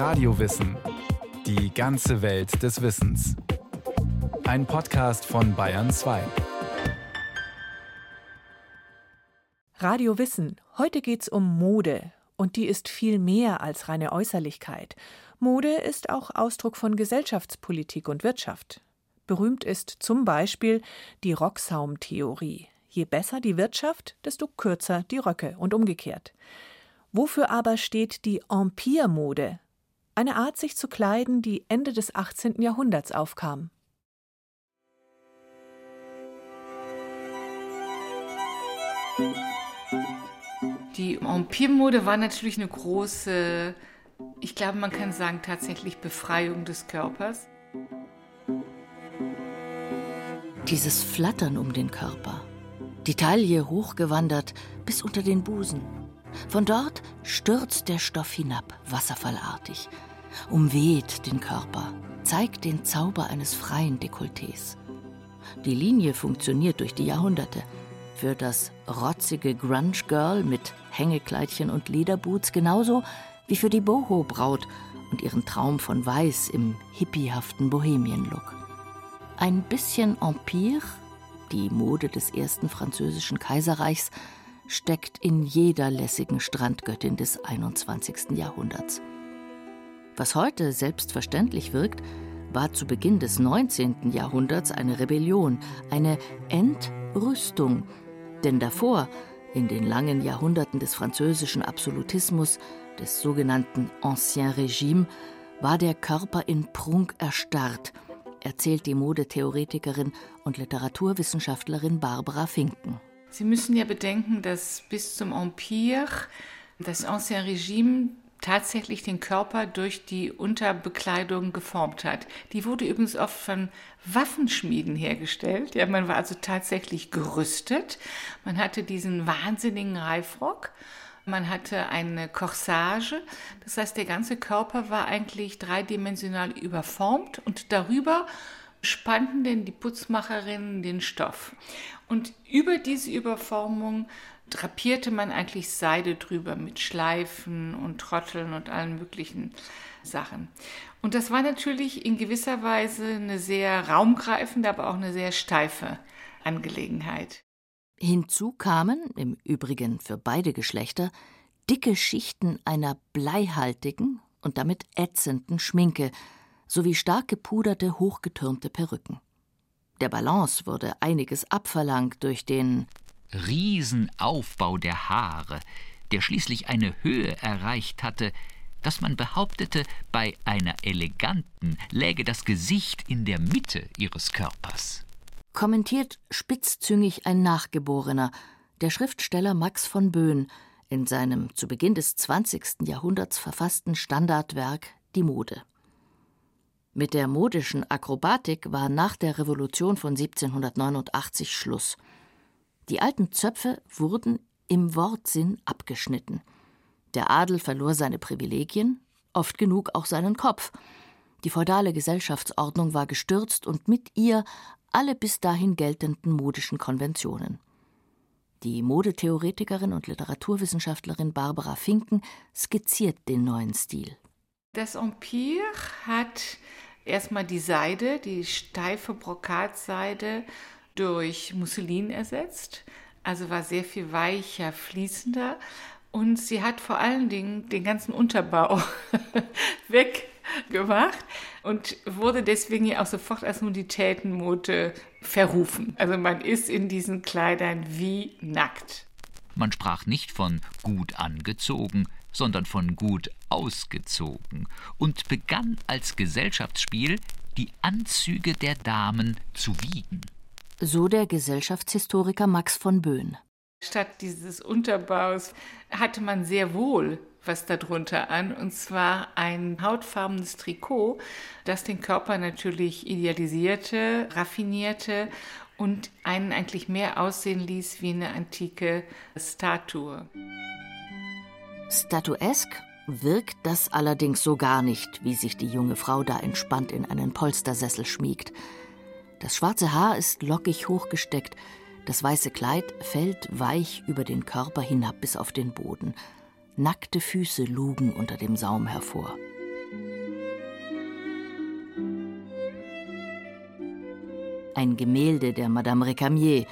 Radiowissen. Die ganze Welt des Wissens. Ein Podcast von Bayern 2. Radio Wissen. Heute geht's um Mode. Und die ist viel mehr als reine Äußerlichkeit. Mode ist auch Ausdruck von Gesellschaftspolitik und Wirtschaft. Berühmt ist zum Beispiel die Rocksaumtheorie. Je besser die Wirtschaft, desto kürzer die Röcke und umgekehrt. Wofür aber steht die Empire-Mode? Eine Art, sich zu kleiden, die Ende des 18. Jahrhunderts aufkam. Die Empire-Mode war natürlich eine große, ich glaube, man kann sagen, tatsächlich Befreiung des Körpers. Dieses Flattern um den Körper, die Taille hochgewandert bis unter den Busen. Von dort stürzt der Stoff hinab, wasserfallartig, umweht den Körper, zeigt den Zauber eines freien Dekolletés. Die Linie funktioniert durch die Jahrhunderte. Für das rotzige Grunge Girl mit Hängekleidchen und Lederboots genauso wie für die Boho-Braut und ihren Traum von Weiß im hippiehaften Bohemien-Look. Ein bisschen Empire, die Mode des ersten französischen Kaiserreichs, steckt in jeder lässigen Strandgöttin des 21. Jahrhunderts. Was heute selbstverständlich wirkt, war zu Beginn des 19. Jahrhunderts eine Rebellion, eine Entrüstung. Denn davor, in den langen Jahrhunderten des französischen Absolutismus, des sogenannten Ancien Regime, war der Körper in Prunk erstarrt, erzählt die Modetheoretikerin und Literaturwissenschaftlerin Barbara Finken. Sie müssen ja bedenken, dass bis zum Empire das Ancien Regime tatsächlich den Körper durch die Unterbekleidung geformt hat. Die wurde übrigens oft von Waffenschmieden hergestellt. Ja, man war also tatsächlich gerüstet. Man hatte diesen wahnsinnigen Reifrock. Man hatte eine Corsage. Das heißt, der ganze Körper war eigentlich dreidimensional überformt und darüber spannten denn die Putzmacherinnen den Stoff. Und über diese Überformung drapierte man eigentlich Seide drüber mit Schleifen und Trotteln und allen möglichen Sachen. Und das war natürlich in gewisser Weise eine sehr raumgreifende, aber auch eine sehr steife Angelegenheit. Hinzu kamen, im Übrigen für beide Geschlechter, dicke Schichten einer bleihaltigen und damit ätzenden Schminke, sowie stark gepuderte, hochgetürmte Perücken. Der Balance wurde einiges abverlangt durch den Riesenaufbau der Haare, der schließlich eine Höhe erreicht hatte, dass man behauptete, bei einer eleganten läge das Gesicht in der Mitte ihres Körpers. Kommentiert spitzzüngig ein Nachgeborener, der Schriftsteller Max von Böhn, in seinem zu Beginn des 20. Jahrhunderts verfassten Standardwerk Die Mode. Mit der modischen Akrobatik war nach der Revolution von 1789 Schluss. Die alten Zöpfe wurden im Wortsinn abgeschnitten. Der Adel verlor seine Privilegien, oft genug auch seinen Kopf. Die feudale Gesellschaftsordnung war gestürzt und mit ihr alle bis dahin geltenden modischen Konventionen. Die Modetheoretikerin und Literaturwissenschaftlerin Barbara Finken skizziert den neuen Stil. Das Empire hat erstmal die Seide, die steife Brokatseide, durch Musselin ersetzt. Also war sehr viel weicher, fließender. Und sie hat vor allen Dingen den ganzen Unterbau weggemacht und wurde deswegen ja auch sofort als Nuditätenmode verrufen. Also man ist in diesen Kleidern wie nackt. Man sprach nicht von gut angezogen, sondern von gut ausgezogen und begann als Gesellschaftsspiel, die Anzüge der Damen zu wiegen. So der Gesellschaftshistoriker Max von Böhn. Statt dieses Unterbaus hatte man sehr wohl was darunter an, und zwar ein hautfarbenes Trikot, das den Körper natürlich idealisierte, raffinierte und einen eigentlich mehr aussehen ließ wie eine antike Statue. Statuesk wirkt das allerdings so gar nicht, wie sich die junge Frau da entspannt in einen Polstersessel schmiegt. Das schwarze Haar ist lockig hochgesteckt, das weiße Kleid fällt weich über den Körper hinab bis auf den Boden. Nackte Füße lugen unter dem Saum hervor. Ein Gemälde der Madame Récamier,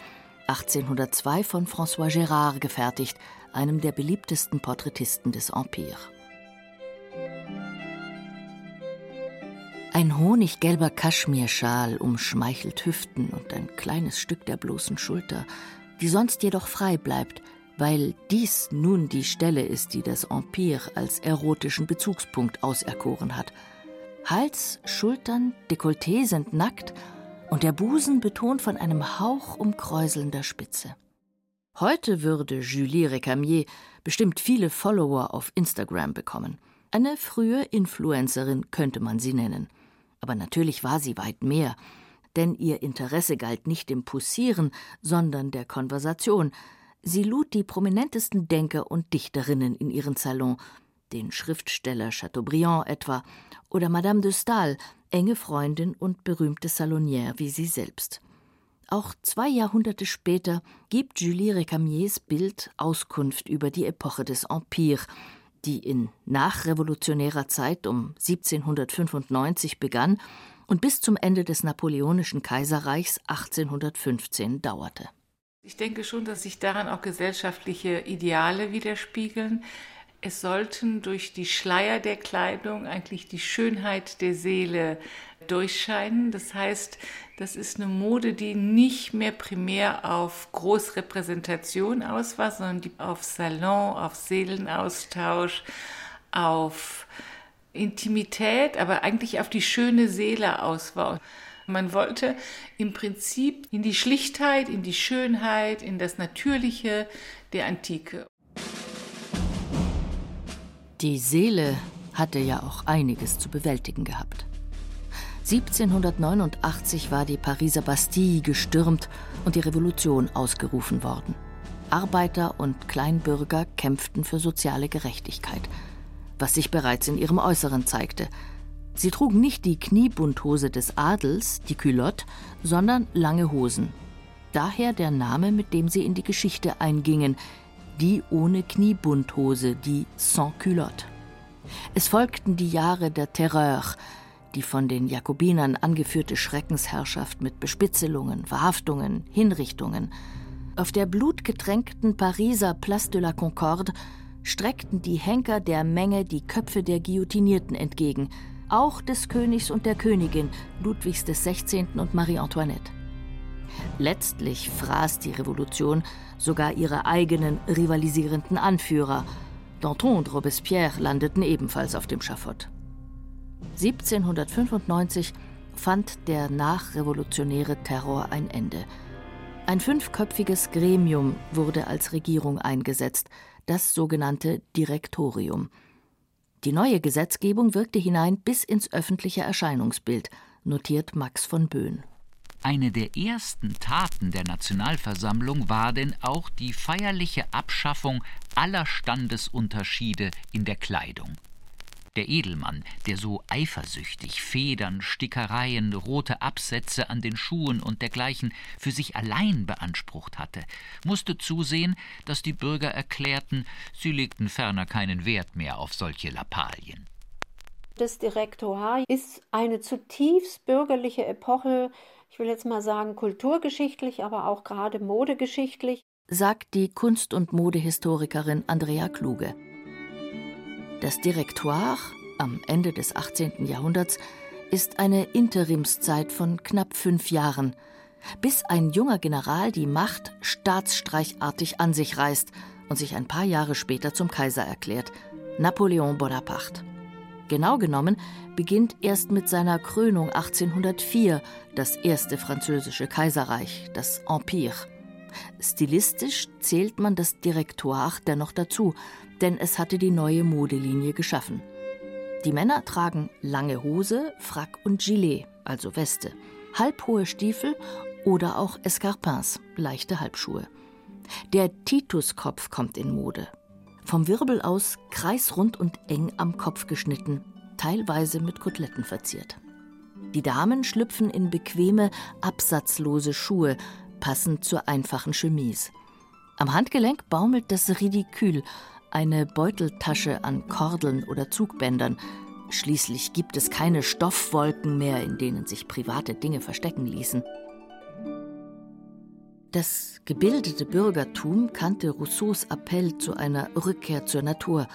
1802 von François Gérard gefertigt, einem der beliebtesten Porträtisten des Empire. Ein honiggelber Kaschmirschal umschmeichelt Hüften und ein kleines Stück der bloßen Schulter, die sonst jedoch frei bleibt, weil dies nun die Stelle ist, die das Empire als erotischen Bezugspunkt auserkoren hat. Hals, Schultern, Dekolleté sind nackt und der Busen betont von einem Hauch umkräuselnder Spitze. Heute würde Julie Recamier bestimmt viele Follower auf Instagram bekommen. Eine frühe Influencerin könnte man sie nennen. Aber natürlich war sie weit mehr, denn ihr Interesse galt nicht dem Poussieren, sondern der Konversation. Sie lud die prominentesten Denker und Dichterinnen in ihren Salon, den Schriftsteller Chateaubriand etwa oder Madame de Stael, enge Freundin und berühmte Salonière wie sie selbst. Auch zwei Jahrhunderte später gibt Julie Recamiers Bild Auskunft über die Epoche des Empire, die in nachrevolutionärer Zeit um 1795 begann und bis zum Ende des Napoleonischen Kaiserreichs 1815 dauerte. Ich denke schon, dass sich daran auch gesellschaftliche Ideale widerspiegeln. Es sollten durch die Schleier der Kleidung eigentlich die Schönheit der Seele durchscheinen. Das heißt, das ist eine Mode, die nicht mehr primär auf Großrepräsentation aus war, sondern die auf Salon, auf Seelenaustausch, auf Intimität, aber eigentlich auf die schöne Seele aus war. Man wollte im Prinzip in die Schlichtheit, in die Schönheit, in das Natürliche der Antike. Die Seele hatte ja auch einiges zu bewältigen gehabt. 1789 war die Pariser Bastille gestürmt und die Revolution ausgerufen worden. Arbeiter und Kleinbürger kämpften für soziale Gerechtigkeit, was sich bereits in ihrem Äußeren zeigte. Sie trugen nicht die Kniebundhose des Adels, die Culotte, sondern lange Hosen. Daher der Name, mit dem sie in die Geschichte eingingen, die ohne Kniebundhose, die Sans Culotte. Es folgten die Jahre der Terreur, die von den Jakobinern angeführte Schreckensherrschaft mit Bespitzelungen, Verhaftungen, Hinrichtungen. Auf der blutgetränkten Pariser Place de la Concorde streckten die Henker der Menge die Köpfe der Guillotinierten entgegen, auch des Königs und der Königin Ludwigs XVI. und Marie Antoinette. Letztlich fraß die Revolution sogar ihre eigenen rivalisierenden Anführer. Danton und Robespierre landeten ebenfalls auf dem Schafott. 1795 fand der nachrevolutionäre Terror ein Ende. Ein fünfköpfiges Gremium wurde als Regierung eingesetzt, das sogenannte Direktorium. Die neue Gesetzgebung wirkte hinein bis ins öffentliche Erscheinungsbild, notiert Max von Böhn. Eine der ersten Taten der Nationalversammlung war denn auch die feierliche Abschaffung aller Standesunterschiede in der Kleidung. Der Edelmann, der so eifersüchtig Federn, Stickereien, rote Absätze an den Schuhen und dergleichen für sich allein beansprucht hatte, musste zusehen, dass die Bürger erklärten, sie legten ferner keinen Wert mehr auf solche Lappalien. Das Direktorat ist eine zutiefst bürgerliche Epoche, ich will jetzt mal sagen, kulturgeschichtlich, aber auch gerade modegeschichtlich, sagt die Kunst- und Modehistorikerin Andrea Kluge. Das Direktoire am Ende des 18. Jahrhunderts ist eine Interimszeit von knapp fünf Jahren, bis ein junger General die Macht staatsstreichartig an sich reißt und sich ein paar Jahre später zum Kaiser erklärt, Napoleon Bonaparte. Genau genommen beginnt erst mit seiner Krönung 1804 das erste französische Kaiserreich, das Empire. Stilistisch zählt man das Direktoire dennoch dazu, denn es hatte die neue Modelinie geschaffen. Die Männer tragen lange Hose, Frack und Gilet, also Weste, halbhohe Stiefel oder auch Escarpins, leichte Halbschuhe. Der Tituskopf kommt in Mode. Vom Wirbel aus kreisrund und eng am Kopf geschnitten, teilweise mit Koteletten verziert. Die Damen schlüpfen in bequeme, absatzlose Schuhe, passend zur einfachen Chemise. Am Handgelenk baumelt das Ridikül, eine Beuteltasche an Kordeln oder Zugbändern. Schließlich gibt es keine Stoffwolken mehr, in denen sich private Dinge verstecken ließen. Das gebildete Bürgertum kannte Rousseaus Appell zu einer Rückkehr zur Natur.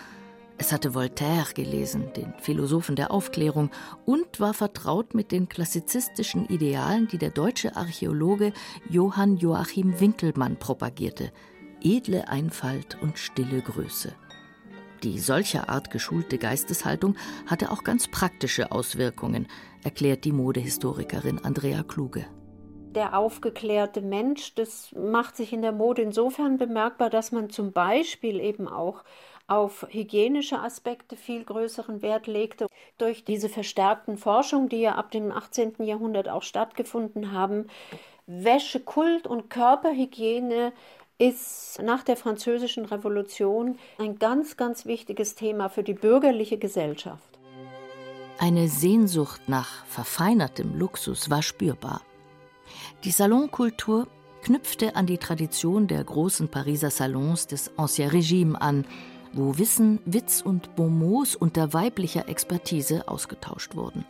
Es hatte Voltaire gelesen, den Philosophen der Aufklärung, und war vertraut mit den klassizistischen Idealen, die der deutsche Archäologe Johann Joachim Winkelmann propagierte. Edle Einfalt und stille Größe. Die solcher Art geschulte Geisteshaltung hatte auch ganz praktische Auswirkungen, erklärt die Modehistorikerin Andrea Kluge der aufgeklärte Mensch, das macht sich in der Mode insofern bemerkbar, dass man zum Beispiel eben auch auf hygienische Aspekte viel größeren Wert legte. Durch diese verstärkten Forschungen, die ja ab dem 18. Jahrhundert auch stattgefunden haben, Wäschekult und Körperhygiene ist nach der Französischen Revolution ein ganz, ganz wichtiges Thema für die bürgerliche Gesellschaft. Eine Sehnsucht nach verfeinertem Luxus war spürbar. Die Salonkultur knüpfte an die Tradition der großen Pariser Salons des Ancien Regime an, wo Wissen, Witz und Bonmots unter weiblicher Expertise ausgetauscht wurden.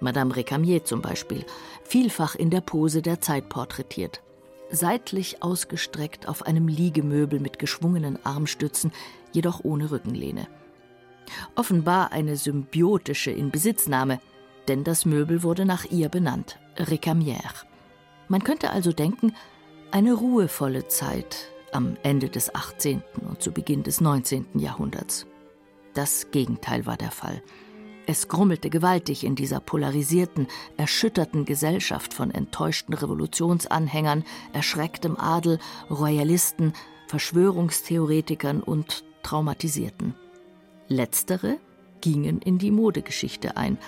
Madame Recamier zum Beispiel, vielfach in der Pose der Zeit porträtiert. Seitlich ausgestreckt auf einem Liegemöbel mit geschwungenen Armstützen, jedoch ohne Rückenlehne. Offenbar eine symbiotische Inbesitznahme, denn das Möbel wurde nach ihr benannt, Recamière. Man könnte also denken, eine ruhevolle Zeit am Ende des 18. und zu Beginn des 19. Jahrhunderts. Das Gegenteil war der Fall. Es grummelte gewaltig in dieser polarisierten, erschütterten Gesellschaft von enttäuschten Revolutionsanhängern, erschrecktem Adel, Royalisten, Verschwörungstheoretikern und Traumatisierten. Letztere gingen in die Modegeschichte ein.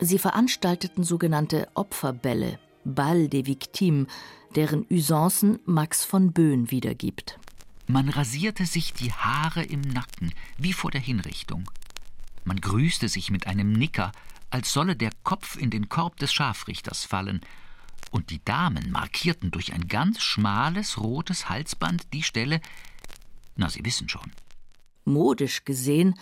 Sie veranstalteten sogenannte Opferbälle, Ball des Victimes, deren Usancen Max von Böhn wiedergibt. Man rasierte sich die Haare im Nacken, wie vor der Hinrichtung. Man grüßte sich mit einem Nicker, als solle der Kopf in den Korb des Scharfrichters fallen, und die Damen markierten durch ein ganz schmales rotes Halsband die Stelle, na, Sie wissen schon. Modisch gesehen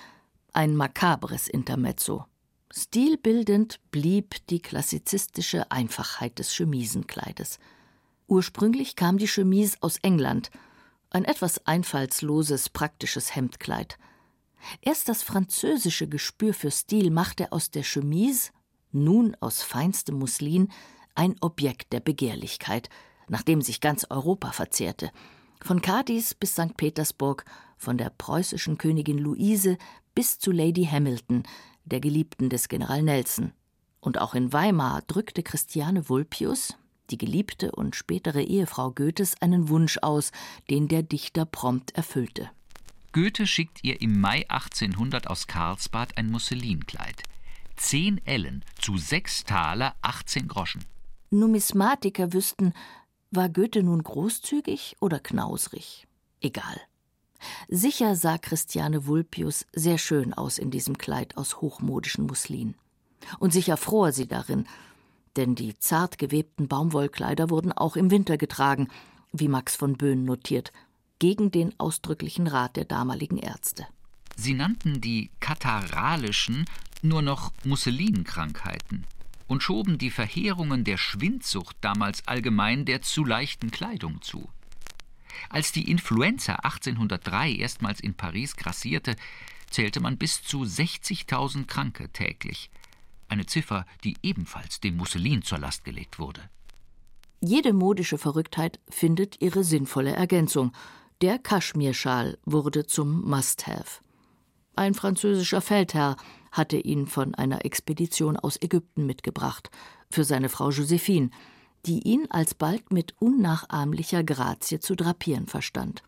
ein makabres Intermezzo. Stilbildend blieb die klassizistische Einfachheit des Chemisenkleides. Ursprünglich kam die Chemise aus England, ein etwas einfallsloses, praktisches Hemdkleid. Erst das französische Gespür für Stil machte aus der Chemise, nun aus feinstem Muslin, ein Objekt der Begehrlichkeit, nach dem sich ganz Europa verzehrte. Von Cadiz bis St. Petersburg, von der preußischen Königin Luise bis zu Lady Hamilton, der Geliebten des General Nelson. Und auch in Weimar drückte Christiane Vulpius, die Geliebte und spätere Ehefrau Goethes, einen Wunsch aus, den der Dichter prompt erfüllte. Goethe schickt ihr im Mai 1800 aus Karlsbad ein Musselinkleid. Zehn Ellen zu sechs Taler 18 Groschen. Numismatiker wüssten, war Goethe nun großzügig oder knausrig? Egal. Sicher sah Christiane Vulpius sehr schön aus in diesem Kleid aus hochmodischen Muslin. Und sicher fror sie darin, denn die zart gewebten Baumwollkleider wurden auch im Winter getragen, wie Max von Böhn notiert, gegen den ausdrücklichen Rat der damaligen Ärzte. Sie nannten die katarralischen nur noch Musselinkrankheiten und schoben die Verheerungen der Schwindsucht damals allgemein der zu leichten Kleidung zu. Als die Influenza 1803 erstmals in Paris grassierte, zählte man bis zu 60.000 Kranke täglich. Eine Ziffer, die ebenfalls dem Musselin zur Last gelegt wurde. Jede modische Verrücktheit findet ihre sinnvolle Ergänzung. Der Kaschmirschal wurde zum Must-Have. Ein französischer Feldherr hatte ihn von einer Expedition aus Ägypten mitgebracht, für seine Frau Josephine, die ihn alsbald mit unnachahmlicher Grazie zu drapieren verstand.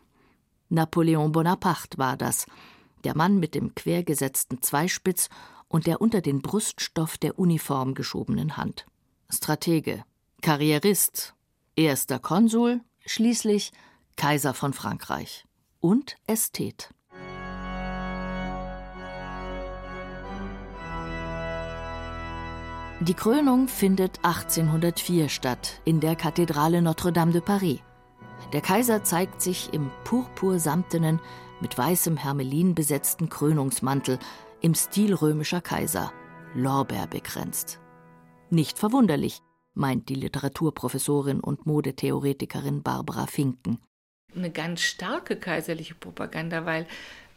Napoleon Bonaparte war das, der Mann mit dem quergesetzten Zweispitz und der unter den Bruststoff der Uniform geschobenen Hand. Stratege, Karrierist, erster Konsul, schließlich Kaiser von Frankreich und Ästhet. Die Krönung findet 1804 statt in der Kathedrale Notre-Dame de Paris. Der Kaiser zeigt sich im purpursamtenen, mit weißem Hermelin besetzten Krönungsmantel im Stil römischer Kaiser, Lorbeer bekränzt. Nicht verwunderlich, meint die Literaturprofessorin und Modetheoretikerin Barbara Finken. Eine ganz starke kaiserliche Propaganda, weil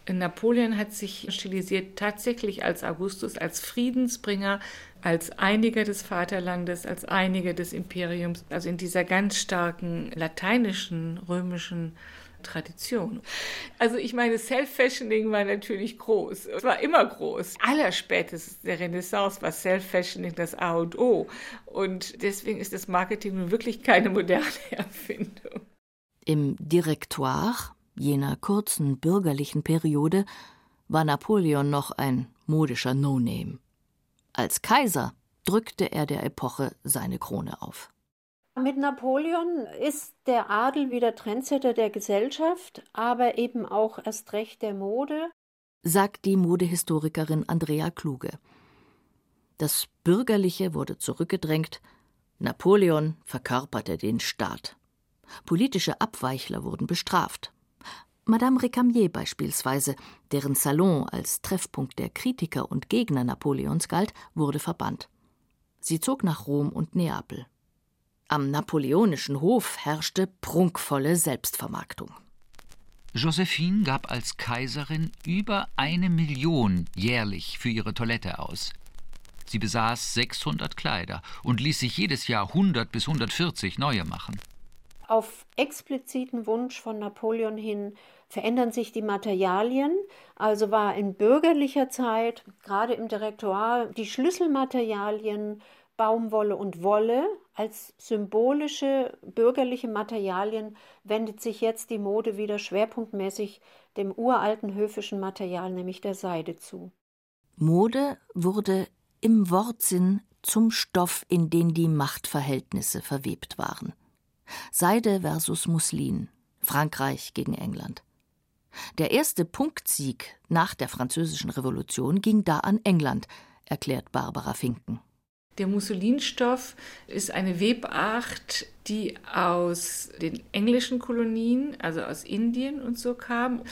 Napoleon hat sich stilisiert tatsächlich als Augustus, als Friedensbringer, als Einiger des Vaterlandes, als Einiger des Imperiums, also in dieser ganz starken lateinischen, römischen Tradition. Also ich meine, Self-Fashioning war natürlich groß. Es war immer groß. Allerspätestens der Renaissance war Self-Fashioning das A und O. Und deswegen ist das Marketing nun wirklich keine moderne Erfindung. Im Direktoire jener kurzen bürgerlichen Periode war Napoleon noch ein modischer No-Name. Als Kaiser drückte er der Epoche seine Krone auf. Mit Napoleon ist der Adel wieder Trendsetter der Gesellschaft, aber eben auch erst recht der Mode, sagt die Modehistorikerin Andrea Kluge. Das Bürgerliche wurde zurückgedrängt, Napoleon verkörperte den Staat. Politische Abweichler wurden bestraft. Madame Recamier beispielsweise, deren Salon als Treffpunkt der Kritiker und Gegner Napoleons galt, wurde verbannt. Sie zog nach Rom und Neapel. Am napoleonischen Hof herrschte prunkvolle Selbstvermarktung. Josephine gab als Kaiserin über eine Million jährlich für ihre Toilette aus. Sie besaß 600 Kleider und ließ sich jedes Jahr 100 bis 140 neue machen. Auf expliziten Wunsch von Napoleon hin verändern sich die Materialien. Also war in bürgerlicher Zeit, gerade im Direktoire, die Schlüsselmaterialien Baumwolle und Wolle als symbolische bürgerliche Materialien wendet sich jetzt die Mode wieder schwerpunktmäßig dem uralten höfischen Material, nämlich der Seide zu. Mode wurde im Wortsinn zum Stoff, in den die Machtverhältnisse verwebt waren. Seide versus Muslin, Frankreich gegen England. Der erste Punktsieg nach der Französischen Revolution ging da an England, erklärt Barbara Finken. Der Mussolinstoff ist eine Webart, die aus den englischen Kolonien, also aus Indien und so kam.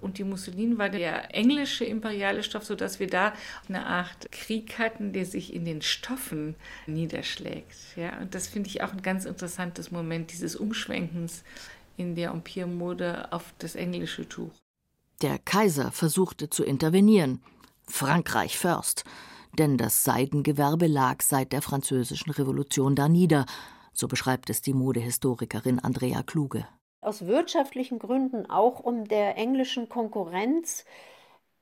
Und die Mussolin war der englische imperiale Stoff, sodass wir da eine Art Krieg hatten, der sich in den Stoffen niederschlägt. Ja, und das finde ich auch ein ganz interessantes Moment dieses Umschwenkens in der Empire-Mode auf das englische Tuch. Der Kaiser versuchte zu intervenieren. Frankreich first denn das Seidengewerbe lag seit der Französischen Revolution da nieder, so beschreibt es die Modehistorikerin Andrea Kluge. Aus wirtschaftlichen Gründen, auch um der englischen Konkurrenz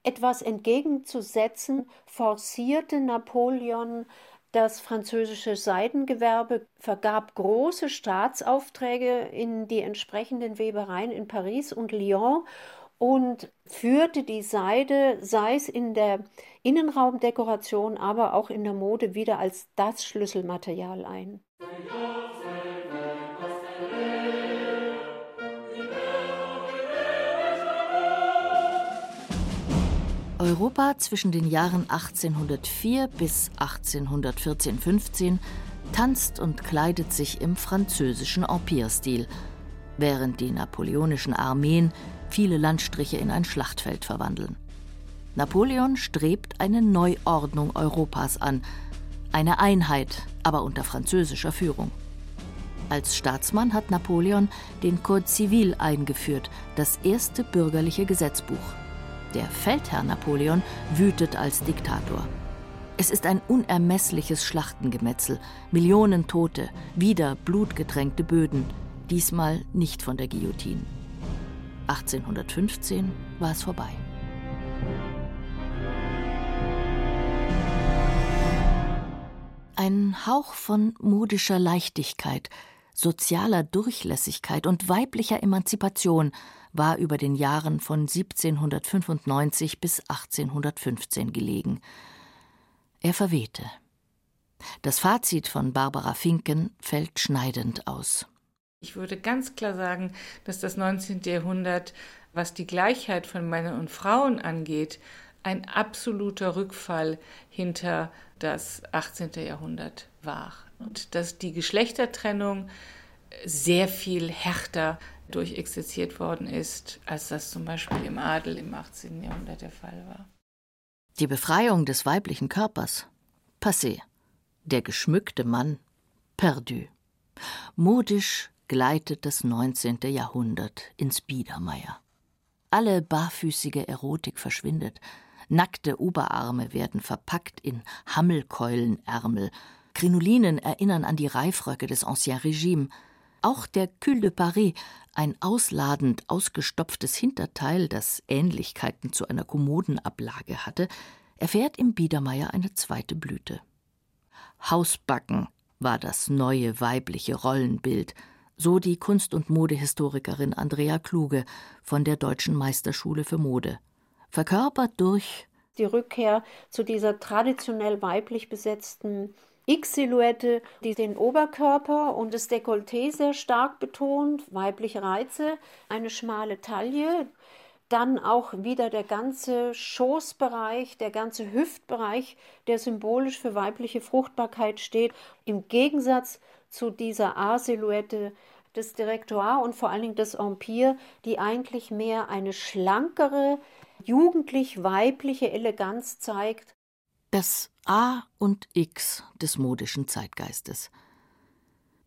etwas entgegenzusetzen, forcierte Napoleon das französische Seidengewerbe, vergab große Staatsaufträge in die entsprechenden Webereien in Paris und Lyon und führte die Seide, sei es in der Innenraumdekoration, aber auch in der Mode, wieder als das Schlüsselmaterial ein. Europa zwischen den Jahren 1804 bis 1814-15 tanzt und kleidet sich im französischen Empire-Stil, während die napoleonischen Armeen viele Landstriche in ein Schlachtfeld verwandeln. Napoleon strebt eine Neuordnung Europas an, eine Einheit, aber unter französischer Führung. Als Staatsmann hat Napoleon den Code Civil eingeführt, das erste bürgerliche Gesetzbuch. Der Feldherr Napoleon wütet als Diktator. Es ist ein unermessliches Schlachtengemetzel, Millionen Tote, wieder blutgetränkte Böden, diesmal nicht von der Guillotine. 1815 war es vorbei. Ein Hauch von modischer Leichtigkeit, sozialer Durchlässigkeit und weiblicher Emanzipation war über den Jahren von 1795 bis 1815 gelegen. Er verwehte. Das Fazit von Barbara Finken fällt schneidend aus. Ich würde ganz klar sagen, dass das 19. Jahrhundert, was die Gleichheit von Männern und Frauen angeht, ein absoluter Rückfall hinter das 18. Jahrhundert war. Und dass die Geschlechtertrennung sehr viel härter durchexerziert worden ist, als das zum Beispiel im Adel im 18. Jahrhundert der Fall war. Die Befreiung des weiblichen Körpers. Passé. Der geschmückte Mann. Perdu. Modisch gleitet das 19. Jahrhundert ins Biedermeier. Alle barfüßige Erotik verschwindet. Nackte Oberarme werden verpackt in Hammelkeulenärmel. Krinolinen erinnern an die Reifröcke des Ancien Regime. Auch der Cul de Paris, ein ausladend ausgestopftes Hinterteil, das Ähnlichkeiten zu einer Kommodenablage hatte, erfährt im Biedermeier eine zweite Blüte. Hausbacken war das neue weibliche Rollenbild, so die Kunst- und Modehistorikerin Andrea Kluge von der Deutschen Meisterschule für Mode. Verkörpert durch die Rückkehr zu dieser traditionell weiblich besetzten X-Silhouette, die den Oberkörper und das Dekolleté sehr stark betont, weibliche Reize, eine schmale Taille, dann auch wieder der ganze Schoßbereich, der ganze Hüftbereich, der symbolisch für weibliche Fruchtbarkeit steht, im Gegensatz zu dieser A-Silhouette des Direktoire und vor allen Dingen des Empire, die eigentlich mehr eine schlankere, jugendlich weibliche Eleganz zeigt das A und X des modischen Zeitgeistes.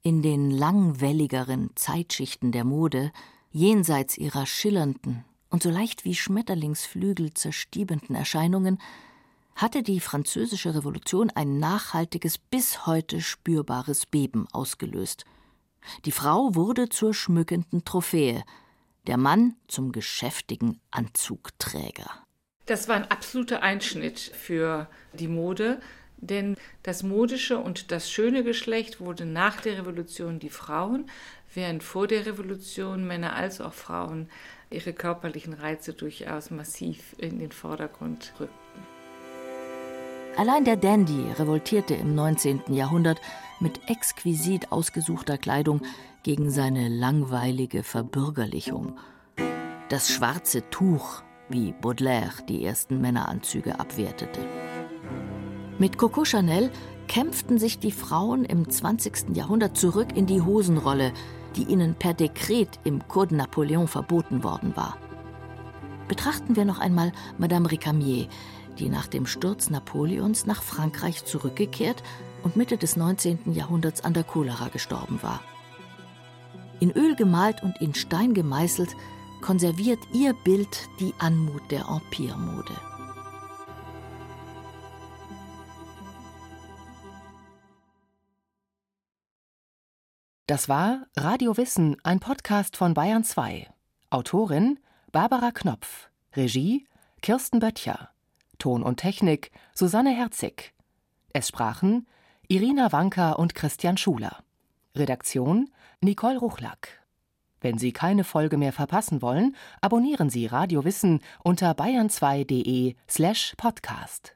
In den langwelligeren Zeitschichten der Mode, jenseits ihrer schillernden und so leicht wie Schmetterlingsflügel zerstiebenden Erscheinungen, hatte die französische Revolution ein nachhaltiges, bis heute spürbares Beben ausgelöst. Die Frau wurde zur schmückenden Trophäe, der Mann zum geschäftigen Anzugträger. Das war ein absoluter Einschnitt für die Mode, denn das modische und das schöne Geschlecht wurde nach der Revolution die Frauen, während vor der Revolution Männer als auch Frauen ihre körperlichen Reize durchaus massiv in den Vordergrund rückten. Allein der Dandy revoltierte im 19. Jahrhundert mit exquisit ausgesuchter Kleidung gegen seine langweilige Verbürgerlichung. Das schwarze Tuch wie Baudelaire die ersten Männeranzüge abwertete. Mit Coco Chanel kämpften sich die Frauen im 20. Jahrhundert zurück in die Hosenrolle, die ihnen per Dekret im Code Napoleon verboten worden war. Betrachten wir noch einmal Madame Récamier, die nach dem Sturz Napoleons nach Frankreich zurückgekehrt und Mitte des 19. Jahrhunderts an der Cholera gestorben war. In Öl gemalt und in Stein gemeißelt konserviert ihr Bild die Anmut der Empire-Mode. Das war Radio Wissen, ein Podcast von Bayern 2. Autorin Barbara Knopf. Regie Kirsten Böttcher. Ton und Technik Susanne Herzig. Es sprachen Irina Wanka und Christian Schuler. Redaktion Nicole Ruchlack. Wenn Sie keine Folge mehr verpassen wollen, abonnieren Sie Radio Wissen unter bayern2.de slash podcast.